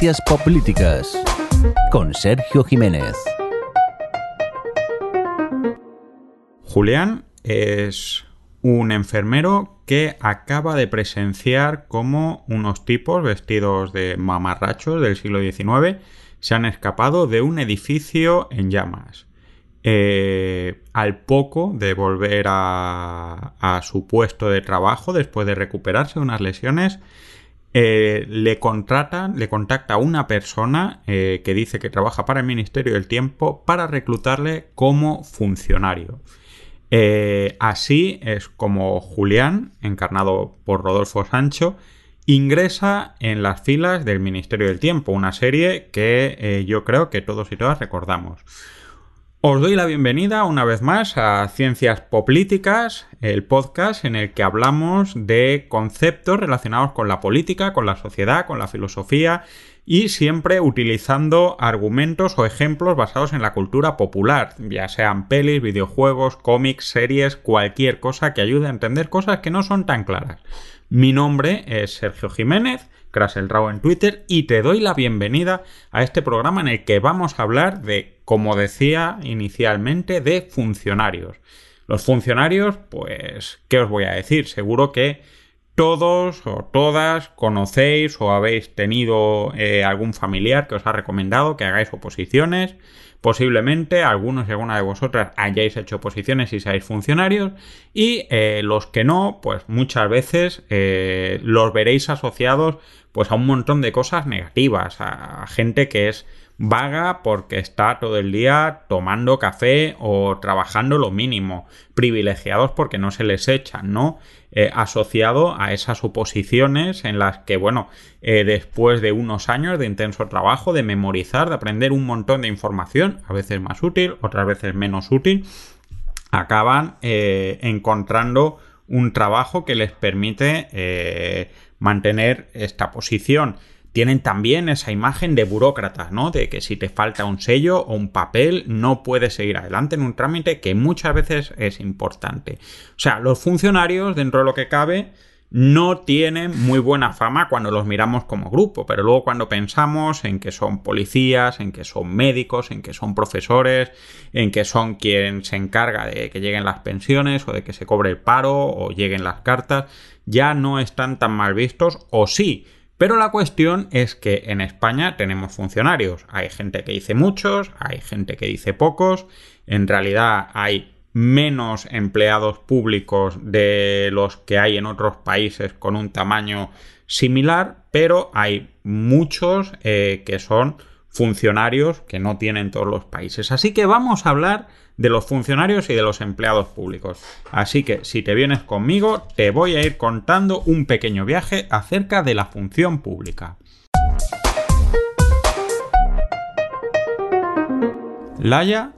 Ciencias con Sergio Jiménez. Julián es un enfermero que acaba de presenciar cómo unos tipos vestidos de mamarrachos del siglo XIX se han escapado de un edificio en llamas. Eh, al poco de volver a, su puesto de trabajo después de recuperarse unas lesiones, eh, le contratan, le contacta una persona eh, que dice que trabaja para el Ministerio del Tiempo para reclutarle como funcionario. así es como Julián, encarnado por Rodolfo Sancho, ingresa en las filas del Ministerio del Tiempo, una serie que yo creo que todos y todas recordamos. Os doy la bienvenida una vez más a Ciencias Políticas, el podcast en el que hablamos de conceptos relacionados con la política, con la sociedad, con la filosofía y siempre utilizando argumentos o ejemplos basados en la cultura popular, ya sean pelis, videojuegos, cómics, series, cualquier cosa que ayude a entender cosas que no son tan claras. Mi nombre es Sergio Jiménez Rao en Twitter y te doy la bienvenida a este programa en el que vamos a hablar de, como decía inicialmente, de funcionarios. Los funcionarios, pues, ¿qué os voy a decir? Seguro que todos o todas conocéis o habéis tenido eh, algún familiar que os ha recomendado que hagáis oposiciones. Posiblemente algunos y alguna de vosotras hayáis hecho oposiciones y seáis funcionarios. Y eh, los que no, pues muchas veces eh, los veréis asociados pues a un montón de cosas negativas, a gente que es vaga porque está todo el día tomando café o trabajando lo mínimo, privilegiados porque no se les echan, ¿no? Eh, asociado a esas oposiciones en las que, bueno, eh, después de unos años de intenso trabajo, de memorizar, de aprender un montón de información, a veces más útil, otras veces menos útil, acaban eh, encontrando un trabajo que les permite mantener esta posición. Tienen también esa imagen de burócratas, ¿no? De que si te falta un sello o un papel no puedes seguir adelante en un trámite que muchas veces es importante. O sea, los funcionarios, dentro de lo que cabe, no tienen muy buena fama cuando los miramos como grupo, pero luego cuando pensamos en que son policías, en que son médicos, en que son profesores, en que son quien se encarga de que lleguen las pensiones o de que se cobre el paro o lleguen las cartas, ya no están tan mal vistos o sí. Pero la cuestión es que en España tenemos funcionarios. Hay gente que dice muchos, hay gente que dice pocos. En realidad hay menos empleados públicos de los que hay en otros países con un tamaño similar, pero hay muchos eh, que son funcionarios que no tienen todos los países. Así que vamos a hablar de los funcionarios y de los empleados públicos. Así que si te vienes conmigo, te voy a ir contando un pequeño viaje acerca de la función pública. Laia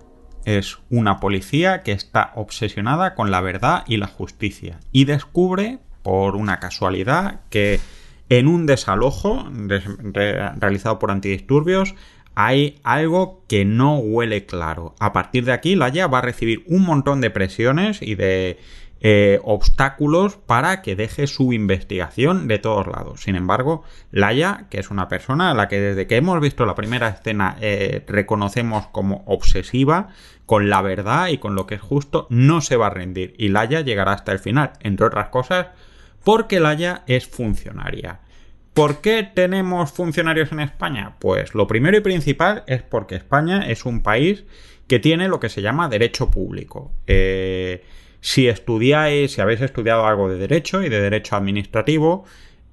es una policía que está obsesionada con la verdad y la justicia y descubre, por una casualidad, que en un desalojo realizado por antidisturbios hay algo que no huele claro. A partir de aquí, Laia va a recibir un montón de presiones y de eh, obstáculos para que deje su investigación de todos lados. Sin embargo, Laia, que es una persona a la que desde que hemos visto la primera escena eh, reconocemos como obsesiva con la verdad y con lo que es justo, no se va a rendir. Y Laia llegará hasta el final, entre otras cosas, porque Laia es funcionaria. ¿Por qué tenemos funcionarios en España? Pues lo primero y principal es porque España es un país que tiene lo que se llama derecho público. Eh, si estudiáis, si habéis estudiado algo de derecho y de derecho administrativo,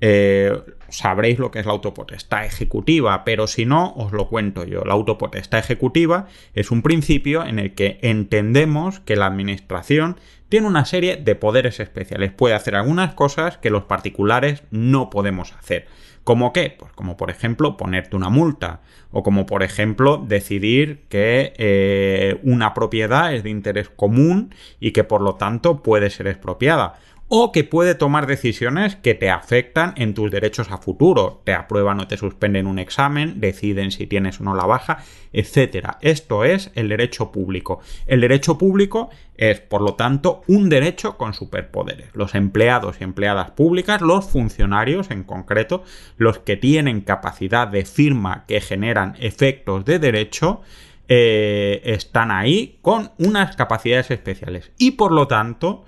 eh, sabréis lo que es la autopotestad ejecutiva, pero si no, os lo cuento yo. La autopotestad ejecutiva es un principio en el que entendemos que la administración tiene una serie de poderes especiales. Puede hacer algunas cosas que los particulares no podemos hacer. ¿Cómo qué? Pues como por ejemplo ponerte una multa o como por ejemplo decidir que eh, una propiedad es de interés común y que por lo tanto puede ser expropiada o que puede tomar decisiones que te afectan en tus derechos a futuro. Te aprueban o te suspenden un examen, deciden si tienes o no la baja, etc. Esto es el derecho público. El derecho público es, por lo tanto, un derecho con superpoderes. Los empleados y empleadas públicas, los funcionarios en concreto, los que tienen capacidad de firma que generan efectos de derecho, eh, están ahí con unas capacidades especiales. Y por lo tanto,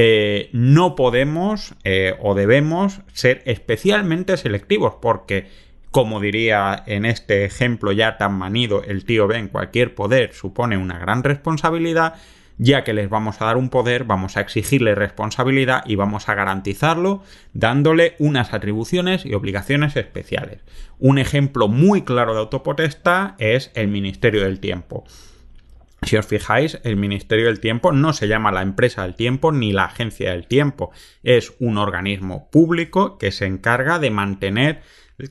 eh, no podemos eh, o debemos ser especialmente selectivos porque, como diría en este ejemplo ya tan manido el tío Ben, cualquier poder supone una gran responsabilidad, ya que les vamos a dar un poder, vamos a exigirle responsabilidad y vamos a garantizarlo dándole unas atribuciones y obligaciones especiales. Un ejemplo muy claro de autopotestad es el Ministerio del Tiempo. Si os fijáis, el Ministerio del Tiempo no se llama la empresa del tiempo ni la agencia del tiempo. Es un organismo público que se encarga de mantener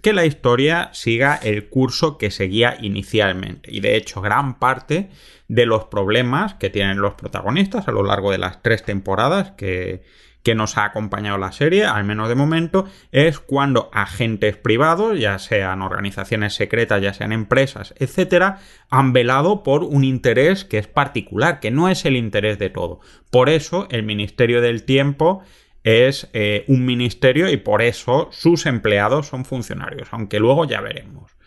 que la historia siga el curso que seguía inicialmente. Y de hecho, gran parte de los problemas que tienen los protagonistas a lo largo de las tres temporadas que, que nos ha acompañado la serie, al menos de momento, es cuando agentes privados, ya sean organizaciones secretas, ya sean empresas, etcétera, han velado por un interés que es particular, que no es el interés de todo. Por eso el Ministerio del Tiempo es eh, un ministerio y por eso sus empleados son funcionarios, aunque luego ya veremos.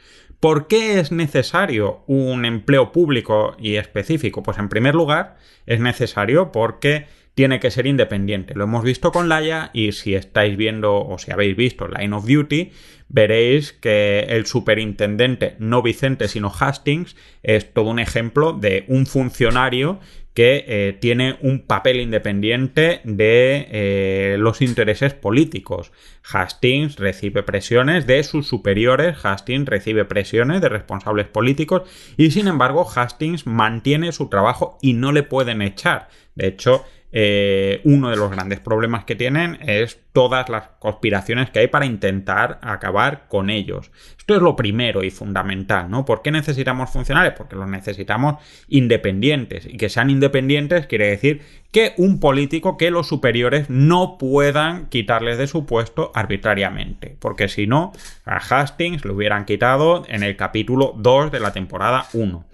¿Por qué es necesario un empleo público y específico? Pues en primer lugar, es necesario porque tiene que ser independiente. Lo hemos visto con Laia y si estáis viendo o si habéis visto Line of Duty, veréis que el superintendente, no Vicente, sino Hastings, es todo un ejemplo de un funcionario que eh, tiene un papel independiente de eh, los intereses políticos. Hastings recibe presiones de sus superiores, Hastings recibe presiones de responsables políticos y sin embargo Hastings mantiene su trabajo y no le pueden echar. De hecho, eh, uno de los grandes problemas que tienen es todas las conspiraciones que hay para intentar acabar con ellos. Esto es lo primero y fundamental, ¿no? ¿Por qué necesitamos funcionarios? Porque los necesitamos independientes. Y que sean independientes quiere decir que un político, que los superiores no puedan quitarles de su puesto arbitrariamente. Porque si no, a Hastings lo hubieran quitado en el capítulo 2 de la temporada 1.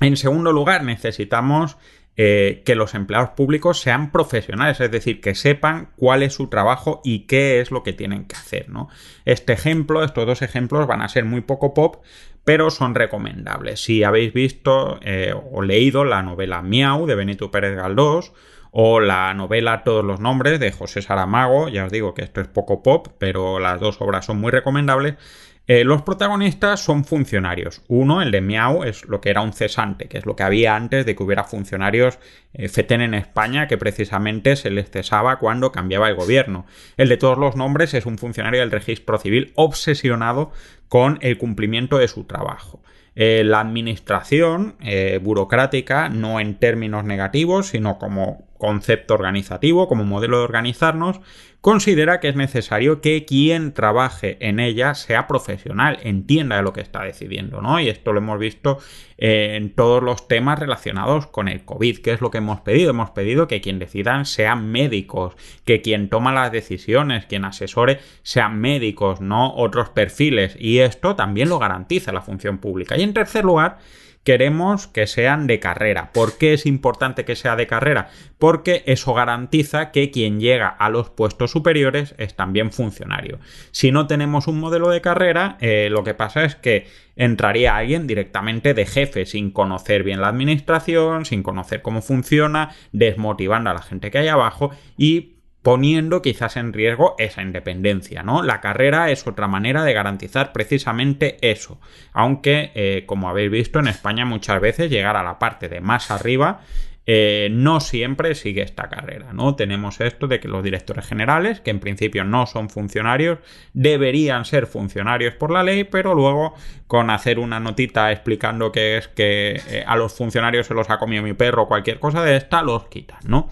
En segundo lugar, necesitamos eh, que los empleados públicos sean profesionales, es decir, que sepan cuál es su trabajo y qué es lo que tienen que hacer, ¿no? Este ejemplo, estos dos ejemplos van a ser muy poco pop, pero son recomendables. Si habéis visto eh, o leído la novela Miau de Benito Pérez Galdós, o la novela Todos los nombres de José Saramago, ya os digo que esto es poco pop, pero las dos obras son muy recomendables, eh, los protagonistas son funcionarios. Uno, el de Miau, es lo que era un cesante, que es lo que había antes de que hubiera funcionarios eh, FETEN en España, que precisamente se les cesaba cuando cambiaba el gobierno. El de todos los nombres es un funcionario del registro civil obsesionado con el cumplimiento de su trabajo. Eh, la administración burocrática, no en términos negativos, sino como concepto organizativo, como modelo de organizarnos, considera que es necesario que quien trabaje en ella sea profesional, entienda de lo que está decidiendo, ¿no? Y esto lo hemos visto en todos los temas relacionados con el COVID, que es lo que hemos pedido. Hemos pedido que quien decidan sean médicos, que quien toma las decisiones, quien asesore, sean médicos, no otros perfiles. Y esto también lo garantiza la función pública. Y en tercer lugar, queremos que sean de carrera. ¿Por qué es importante que sea de carrera? Porque eso garantiza que quien llega a los puestos superiores es también funcionario. Si no tenemos un modelo de carrera, eh, lo que pasa es que entraría alguien directamente de jefe sin conocer bien la administración, sin conocer cómo funciona, desmotivando a la gente que hay abajo y poniendo quizás en riesgo esa independencia, ¿no? La carrera es otra manera de garantizar precisamente eso, aunque, eh, como habéis visto, en España muchas veces llegar a la parte de más arriba eh, no siempre sigue esta carrera, ¿no? Tenemos esto de que los directores generales, que en principio no son funcionarios, deberían ser funcionarios por la ley, pero luego con hacer una notita explicando que es que eh, a los funcionarios se los ha comido mi perro o cualquier cosa de esta, los quitan, ¿no?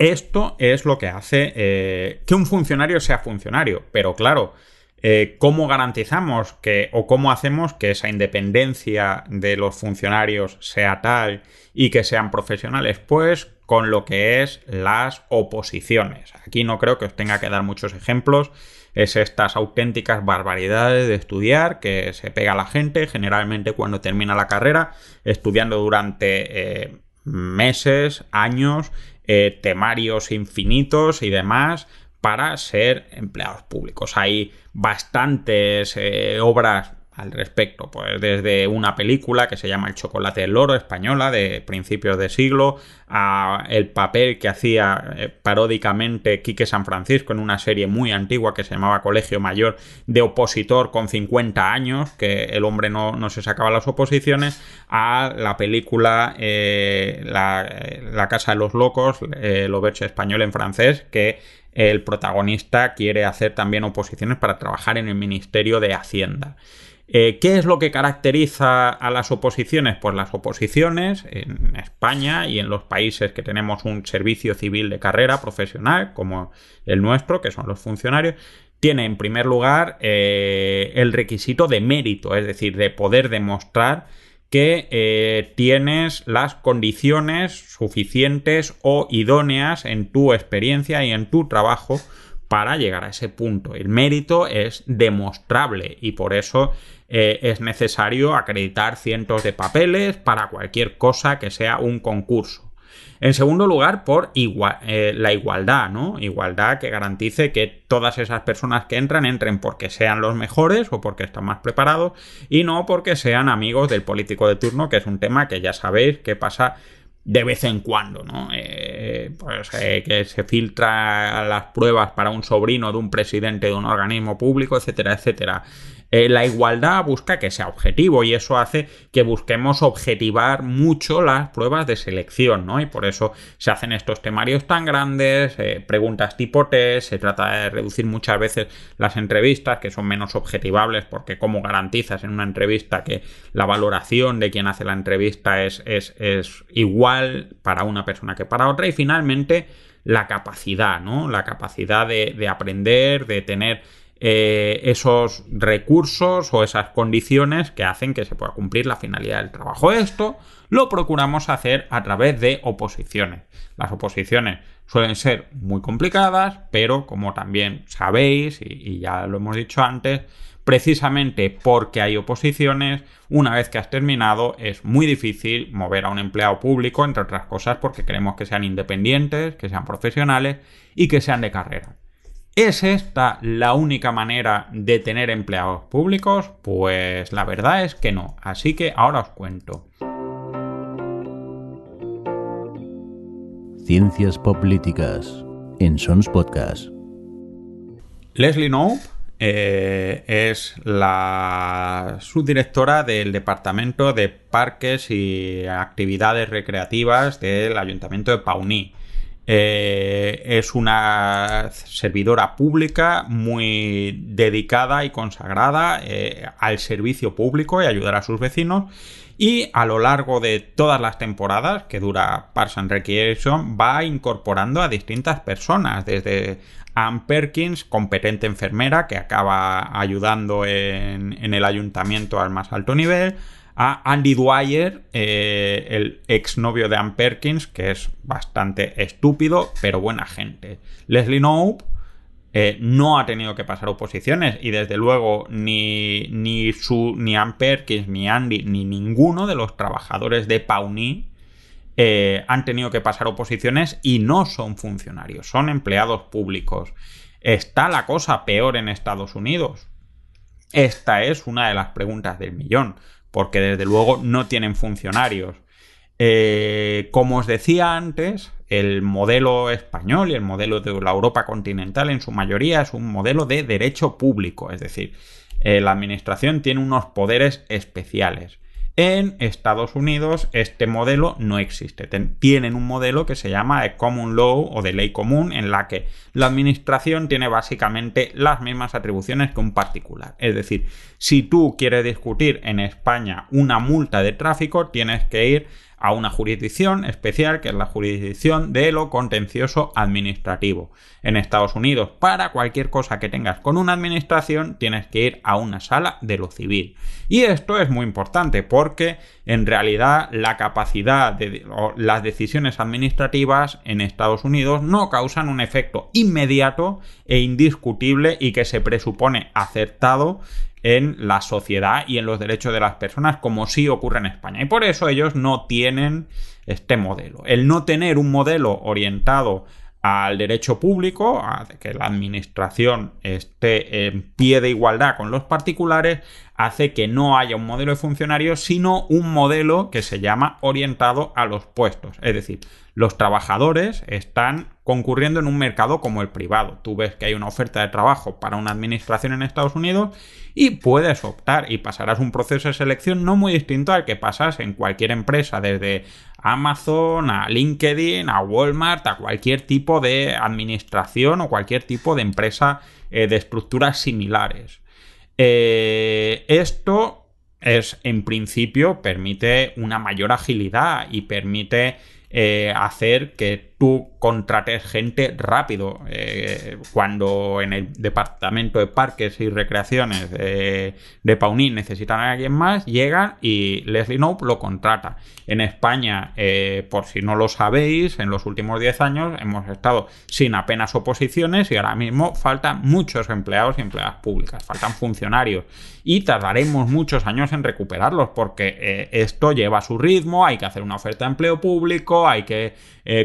Esto es lo que hace eh, que un funcionario sea funcionario. Pero claro, eh, ¿cómo garantizamos que o cómo hacemos que esa independencia de los funcionarios sea tal y que sean profesionales? Pues con lo que es las oposiciones. Aquí no creo que os tenga que dar muchos ejemplos. Es estas auténticas barbaridades de estudiar que se pega a la gente, generalmente cuando termina la carrera, estudiando durante eh, meses, años, eh, temarios infinitos y demás para ser empleados públicos. Hay bastantes eh, obras al respecto. Pues desde una película que se llama El chocolate del oro española de principios de siglo a el papel que hacía eh, paródicamente Quique San Francisco en una serie muy antigua que se llamaba Colegio Mayor de opositor con 50 años, que el hombre no, se sacaba las oposiciones, a la película eh, la, Casa de los Locos, eh, Lo español en francés, que el protagonista quiere hacer también oposiciones para trabajar en el Ministerio de Hacienda. Eh, ¿Qué es lo que caracteriza a las oposiciones? Pues las oposiciones en España y en los países que tenemos un servicio civil de carrera profesional, como el nuestro, que son los funcionarios, tiene en primer lugar eh, el requisito de mérito, es decir, de poder demostrar que eh, tienes las condiciones suficientes o idóneas en tu experiencia y en tu trabajo para llegar a ese punto. El mérito es demostrable y por eso eh, es necesario acreditar cientos de papeles para cualquier cosa que sea un concurso. En segundo lugar, por eh, la igualdad, ¿no? Igualdad que garantice que todas esas personas que entran entren porque sean los mejores o porque están más preparados y no porque sean amigos del político de turno, que es un tema que ya sabéis que pasa de vez en cuando, ¿no? Eh, pues eh, que se filtra las pruebas para un sobrino de un presidente de un organismo público, etcétera, etcétera. Eh, la igualdad busca que sea objetivo y eso hace que busquemos objetivar mucho las pruebas de selección, ¿no? Y por eso se hacen estos temarios tan grandes, eh, preguntas tipo test, se trata de reducir muchas veces las entrevistas que son menos objetivables porque como garantizas en una entrevista que la valoración de quien hace la entrevista es, es, es igual para una persona que para otra y finalmente la capacidad, ¿no? La capacidad de, de aprender, de tener eh, esos recursos o esas condiciones que hacen que se pueda cumplir la finalidad del trabajo. Esto lo procuramos hacer a través de oposiciones. Las oposiciones suelen ser muy complicadas, pero como también sabéis, y, ya lo hemos dicho antes, precisamente porque hay oposiciones, una vez que has terminado es muy difícil mover a un empleado público, entre otras cosas porque queremos que sean independientes, que sean profesionales y que sean de carrera. ¿Es esta la única manera de tener empleados públicos? Pues la verdad es que no. Así que ahora os cuento. Ciencias Políticas en Sons Podcast. Leslie Knope eh, es la subdirectora del Departamento de Parques y Actividades Recreativas del Ayuntamiento de Pauní. Eh, es una servidora pública muy dedicada y consagrada eh, al servicio público y ayudar a sus vecinos. Y a lo largo de todas las temporadas que dura Parks and Recreation va incorporando a distintas personas, desde Ann Perkins, competente enfermera que acaba ayudando en, en el ayuntamiento al más alto nivel, a Andy Dwyer, eh, el exnovio de Ann Perkins, que es bastante estúpido, pero buena gente. Leslie Knope eh, no ha tenido que pasar oposiciones y desde luego ni, ni, su, ni Ann Perkins, ni Andy, ni ninguno de los trabajadores de Pawnee eh, han tenido que pasar oposiciones y no son funcionarios, son empleados públicos. ¿Está la cosa peor en Estados Unidos? Esta es una de las preguntas del millón porque desde luego no tienen funcionarios. Eh, como os decía antes, el modelo español y el modelo de la Europa continental en su mayoría es un modelo de derecho público, es decir, eh, la administración tiene unos poderes especiales. En Estados Unidos este modelo no existe. Tienen un modelo que se llama de Common Law o de ley común en la que la administración tiene básicamente las mismas atribuciones que un particular. Es decir, si tú quieres discutir en España una multa de tráfico, tienes que ir a una jurisdicción especial que es la jurisdicción de lo contencioso administrativo. En Estados Unidos, para cualquier cosa que tengas con una administración, tienes que ir a una sala de lo civil. Y esto es muy importante porque en realidad la capacidad de o las decisiones administrativas en Estados Unidos no causan un efecto inmediato e indiscutible y que se presupone acertado en la sociedad y en los derechos de las personas como sí ocurre en España. Y por eso ellos no tienen este modelo. El no tener un modelo orientado al derecho público, a que la administración esté en pie de igualdad con los particulares, hace que no haya un modelo de funcionarios, sino un modelo que se llama orientado a los puestos. Es decir, los trabajadores están concurriendo en un mercado como el privado. Tú ves que hay una oferta de trabajo para una administración en Estados Unidos y puedes optar y pasarás un proceso de selección no muy distinto al que pasas en cualquier empresa, desde Amazon a LinkedIn, a Walmart, a cualquier tipo de administración o cualquier tipo de empresa eh, de estructuras similares. Eh, esto es, en principio, permite una mayor agilidad y permite eh, hacer que tú contrates gente rápido. Eh, cuando en el departamento de parques y recreaciones de, de Paunín necesitan a alguien más, llegan y Leslie Knope lo contrata. En España, eh, por si no lo sabéis, en los últimos 10 años hemos estado sin apenas oposiciones y ahora mismo faltan muchos empleados y empleadas públicas, faltan funcionarios y tardaremos muchos años en recuperarlos porque eh, esto lleva su ritmo, hay que hacer una oferta de empleo público, hay que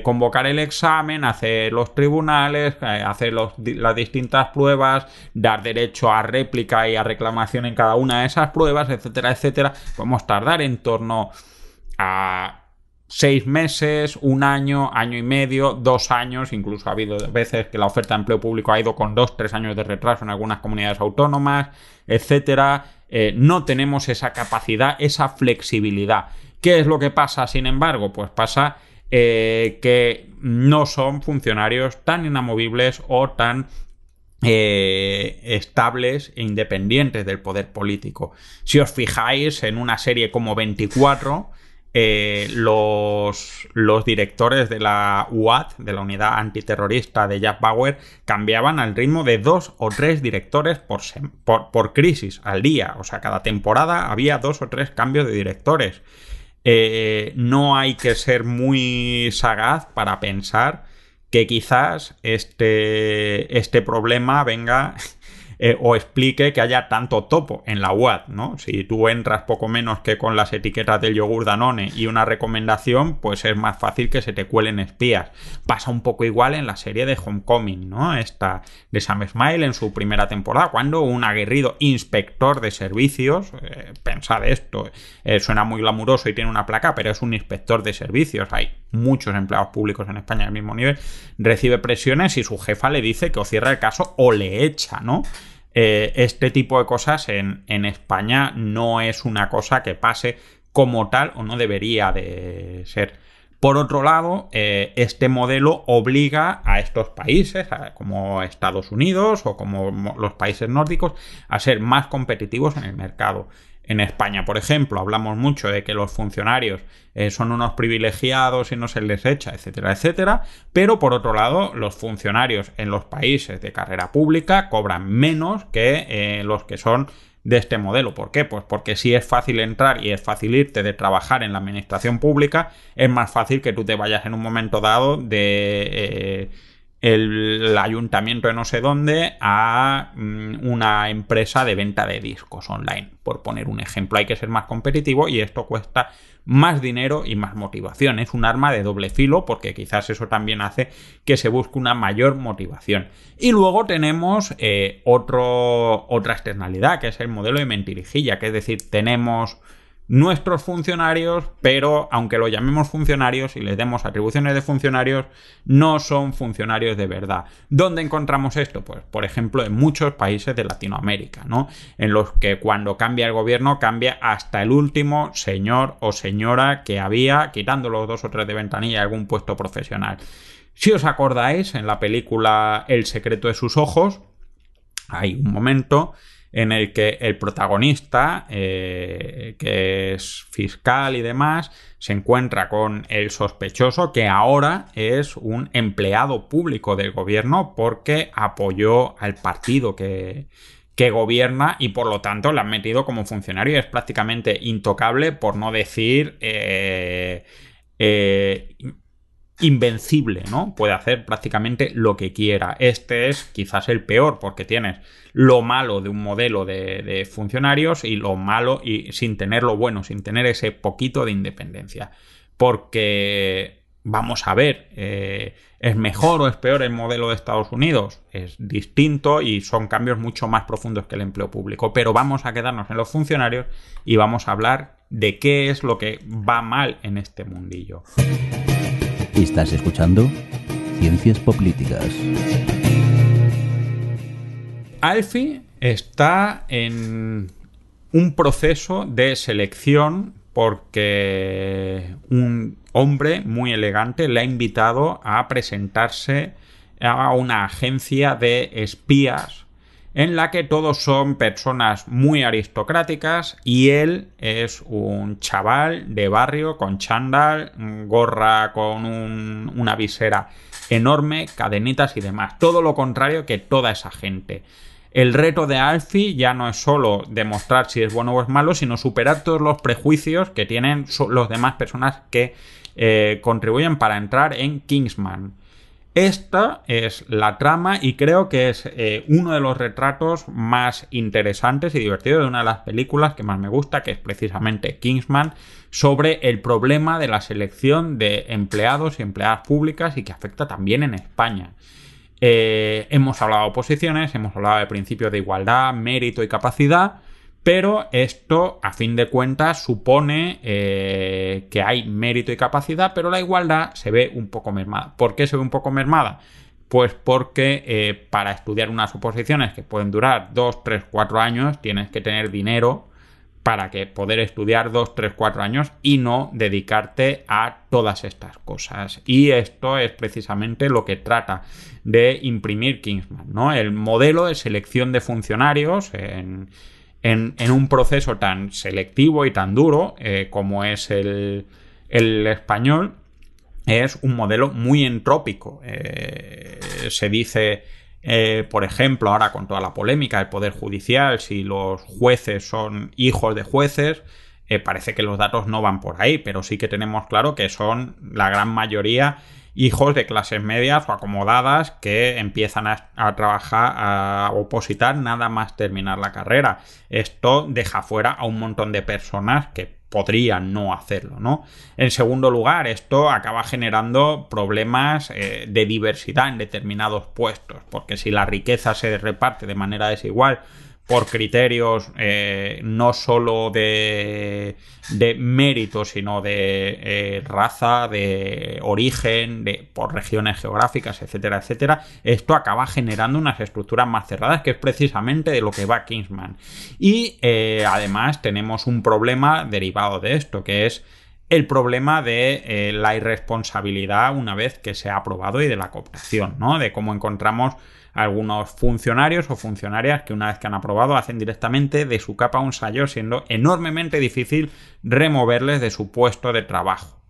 convocar el examen, hacer los tribunales, eh, hacer las distintas pruebas, dar derecho a réplica y a reclamación en cada una de esas pruebas, etcétera, etcétera. Podemos tardar en torno a seis meses, un año, año y medio, dos años, incluso ha habido veces que la oferta de empleo público ha ido con dos, tres años de retraso en algunas comunidades autónomas, etcétera. Eh, no tenemos esa capacidad, esa flexibilidad. ¿Qué es lo que pasa, sin embargo? Pues pasa eh, que no son funcionarios tan inamovibles o tan eh, estables e independientes del poder político. Si os fijáis en una serie como 24, eh, los, directores de la UAT, de la unidad antiterrorista de Jack Bauer, cambiaban al ritmo de dos o tres directores por, por, por crisis al día. O sea, cada temporada había dos o tres cambios de directores. Eh, no hay que ser muy sagaz para pensar que quizás este, este problema venga eh, o explique que haya tanto topo en la web, ¿no? Si tú entras poco menos que con las etiquetas del yogur Danone y una recomendación, pues es más fácil que se te cuelen espías. Pasa un poco igual en la serie de Homecoming, ¿no? Esta de Sam Smile en su primera temporada, cuando un aguerrido inspector de servicios, eh, pensad esto, eh, suena muy glamuroso y tiene una placa, pero es un inspector de servicios, hay muchos empleados públicos en España al mismo nivel, recibe presiones y su jefa le dice que o cierra el caso o le echa, ¿no? Eh, este tipo de cosas en, España no es una cosa que pase como tal o no debería de ser. Por otro lado, eh, este modelo obliga a estos países, como Estados Unidos o como los países nórdicos, a ser más competitivos en el mercado. En España, por ejemplo, hablamos mucho de que los funcionarios eh, son unos privilegiados y no se les echa, etcétera, etcétera, pero por otro lado, los funcionarios en los países de carrera pública cobran menos que eh, los que son de este modelo. ¿Por qué? Pues porque si es fácil entrar y es fácil irte de trabajar en la administración pública, es más fácil que tú te vayas en un momento dado de... Eh, el ayuntamiento de no sé dónde a mm, una empresa de venta de discos online, por poner un ejemplo. Hay que ser más competitivo y esto cuesta más dinero y más motivación. Es un arma de doble filo porque quizás eso también hace que se busque una mayor motivación. Y luego tenemos eh, otro, otra externalidad, que es el modelo de mentirijilla, que es decir, tenemos nuestros funcionarios, pero aunque lo llamemos funcionarios y les demos atribuciones de funcionarios, no son funcionarios de verdad. ¿Dónde encontramos esto? Pues, por ejemplo, en muchos países de Latinoamérica, ¿no? En los que cuando cambia el gobierno cambia hasta el último señor o señora que había, quitando los dos o tres de ventanilla, algún puesto profesional. Si os acordáis, en la película El secreto de sus ojos, hay un momento en el que el protagonista, eh, que es fiscal y demás, se encuentra con el sospechoso que ahora es un empleado público del gobierno porque apoyó al partido que, que gobierna y por lo tanto la han metido como funcionario. Y es prácticamente intocable, por no decir eh, eh, invencible, ¿no? Puede hacer prácticamente lo que quiera. Este es quizás el peor porque tienes lo malo de un modelo de, funcionarios y lo malo y sin tener lo bueno, sin tener ese poquito de independencia. Porque vamos a ver, eh, ¿es mejor o es peor el modelo de Estados Unidos? Es distinto y son cambios mucho más profundos que el empleo público. Pero vamos a quedarnos en los funcionarios y vamos a hablar de qué es lo que va mal en este mundillo. Estás escuchando Ciencias Políticas. Alfie está en un proceso de selección porque un hombre muy elegante le ha invitado a presentarse a una agencia de espías en la que todos son personas muy aristocráticas y él es un chaval de barrio con chándal, gorra con una visera enorme, cadenitas y demás. Todo lo contrario que toda esa gente. El reto de Alfie ya no es solo demostrar si es bueno o es malo, sino superar todos los prejuicios que tienen los demás personas que eh, contribuyen para entrar en Kingsman. Esta es la trama y creo que es eh, uno de los retratos más interesantes y divertidos de una de las películas que más me gusta, que es precisamente Kingsman, sobre el problema de la selección de empleados y empleadas públicas y que afecta también en España. Eh, hemos hablado de oposiciones, hemos hablado de principios de igualdad, mérito y capacidad, pero esto, a fin de cuentas, supone eh, que hay mérito y capacidad, pero la igualdad se ve un poco mermada. ¿Por qué se ve un poco mermada? Pues porque eh, para estudiar unas oposiciones que pueden durar 2, 3, 4 años, tienes que tener dinero para que poder estudiar 2, 3, 4 años y no dedicarte a todas estas cosas. Y esto es precisamente lo que trata de imprimir Kingsman, ¿no? El modelo de selección de funcionarios en, un proceso tan selectivo y tan duro eh, como es el, español es un modelo muy entrópico. Eh, se dice eh, por ejemplo, ahora con toda la polémica del Poder Judicial, si los jueces son hijos de jueces, parece que los datos no van por ahí, pero sí que tenemos claro que son la gran mayoría hijos de clases medias o acomodadas que empiezan a, trabajar, a opositar nada más terminar la carrera. Esto deja fuera a un montón de personas que podrían no hacerlo, ¿no? En segundo lugar, esto acaba generando problemas eh, de diversidad en determinados puestos, porque si la riqueza se reparte de manera desigual por criterios eh, no solo de, de, mérito, sino de eh, raza, de origen, de, por regiones geográficas, etcétera, etcétera, esto acaba generando unas estructuras más cerradas, que es precisamente de lo que va Kingsman. Y eh, además tenemos un problema derivado de esto, que es el problema de la irresponsabilidad una vez que se ha aprobado y de la cooptación, ¿no? De cómo encontramos algunos funcionarios o funcionarias que una vez que han aprobado hacen directamente de su capa un sayo, siendo enormemente difícil removerles de su puesto de trabajo.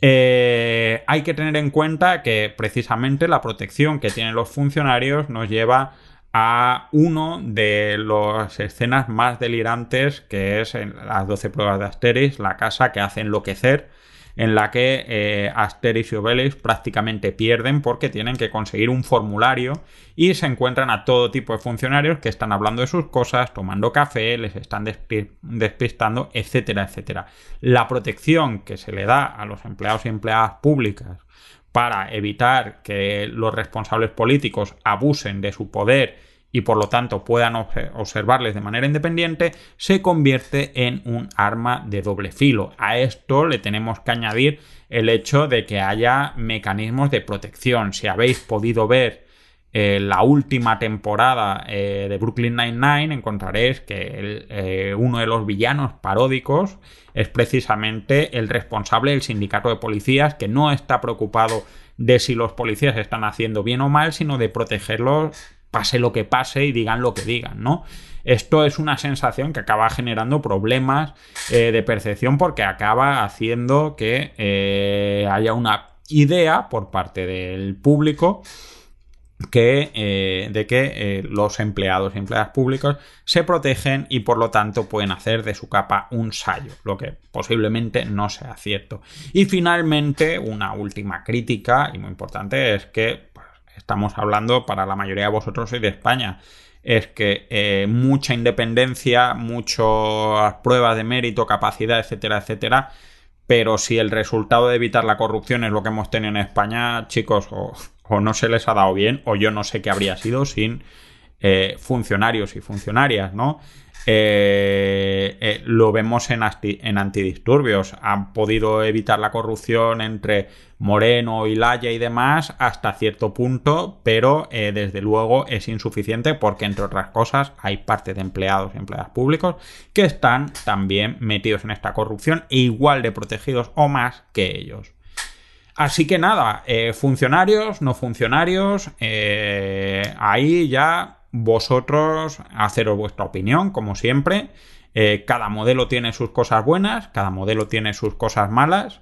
Eh, hay que tener en cuenta que precisamente la protección que tienen los funcionarios nos lleva a uno de las escenas más delirantes que es en las 12 pruebas de Asteris, la casa que hace enloquecer en la que eh, Asterix y Obelix prácticamente pierden porque tienen que conseguir un formulario y se encuentran a todo tipo de funcionarios que están hablando de sus cosas, tomando café, les están despistando, etcétera, etcétera. La protección que se le da a los empleados y empleadas públicas para evitar que los responsables políticos abusen de su poder y por lo tanto puedan observarles de manera independiente, se convierte en un arma de doble filo. A esto le tenemos que añadir el hecho de que haya mecanismos de protección. Si habéis podido ver eh, la última temporada eh, de Brooklyn Nine-Nine, encontraréis que eh, uno de los villanos paródicos es precisamente el responsable del sindicato de policías que no está preocupado de si los policías están haciendo bien o mal, sino de protegerlos pase lo que pase y digan lo que digan, ¿no? Esto es una sensación que acaba generando problemas eh, de percepción porque acaba haciendo que eh, haya una idea por parte del público que, eh, de que los empleados y empleadas públicos se protegen y por lo tanto pueden hacer de su capa un sallo, lo que posiblemente no sea cierto. Y finalmente, una última crítica y muy importante es que estamos hablando para la mayoría de vosotros sois de España. Es que eh, mucha independencia, muchas pruebas de mérito, capacidad, etcétera, etcétera, pero si el resultado de evitar la corrupción es lo que hemos tenido en España, chicos, o o no se les ha dado bien, o yo no sé qué habría sido sin eh, funcionarios y funcionarias, ¿no? Eh, eh, lo vemos en, en, antidisturbios. Han podido evitar la corrupción entre Moreno, y Laya y demás hasta cierto punto, pero desde luego es insuficiente porque, entre otras cosas, hay parte de empleados y empleadas públicos que están también metidos en esta corrupción e igual de protegidos o más que ellos. Así que nada, eh, funcionarios, no funcionarios, eh, ahí ya vosotros haceros vuestra opinión, como siempre. Eh, cada modelo tiene sus cosas buenas, cada modelo tiene sus cosas malas.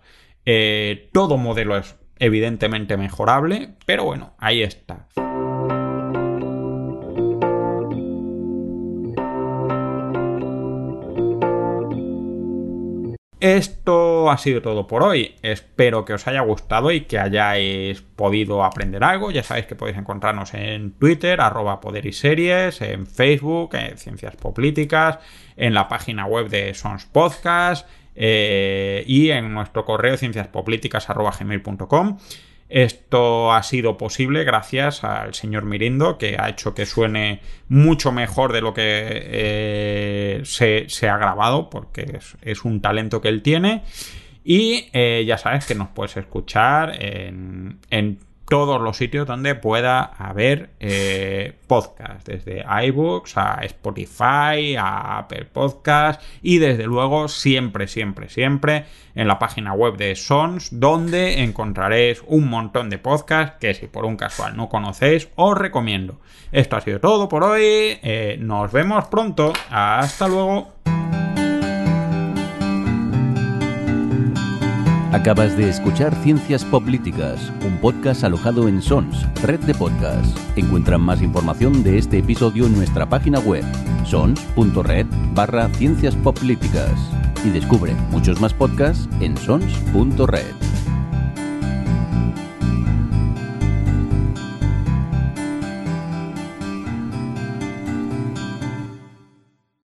todo modelo es evidentemente mejorable, pero bueno, ahí está. Esto ha sido todo por hoy. Espero que os haya gustado y que hayáis podido aprender algo. Ya sabéis que podéis encontrarnos en Twitter, arroba poder y series, en Facebook, en Ciencias Políticas, en la página web de Sons Podcast eh, y en nuestro correo cienciaspolíticas.gmail.com. Esto ha sido posible gracias al señor Mirindo, que ha hecho que suene mucho mejor de lo que eh, se, ha grabado, porque es, un talento que él tiene. Y eh, ya sabes que nos puedes escuchar en todos los sitios donde pueda haber eh, podcast, desde iBooks a Spotify, a Apple Podcast y desde luego siempre, siempre, siempre en la página web de Sons, donde encontraréis un montón de podcasts que si por un casual no conocéis, os recomiendo. Esto ha sido todo por hoy, eh, nos vemos pronto, hasta luego. Acabas de escuchar Ciencias Políticas, un podcast alojado en Sons, red de podcasts. Encuentra más información de este episodio en nuestra página web, sons.red barra ciencias políticas. Y descubre muchos más podcasts en sons.red.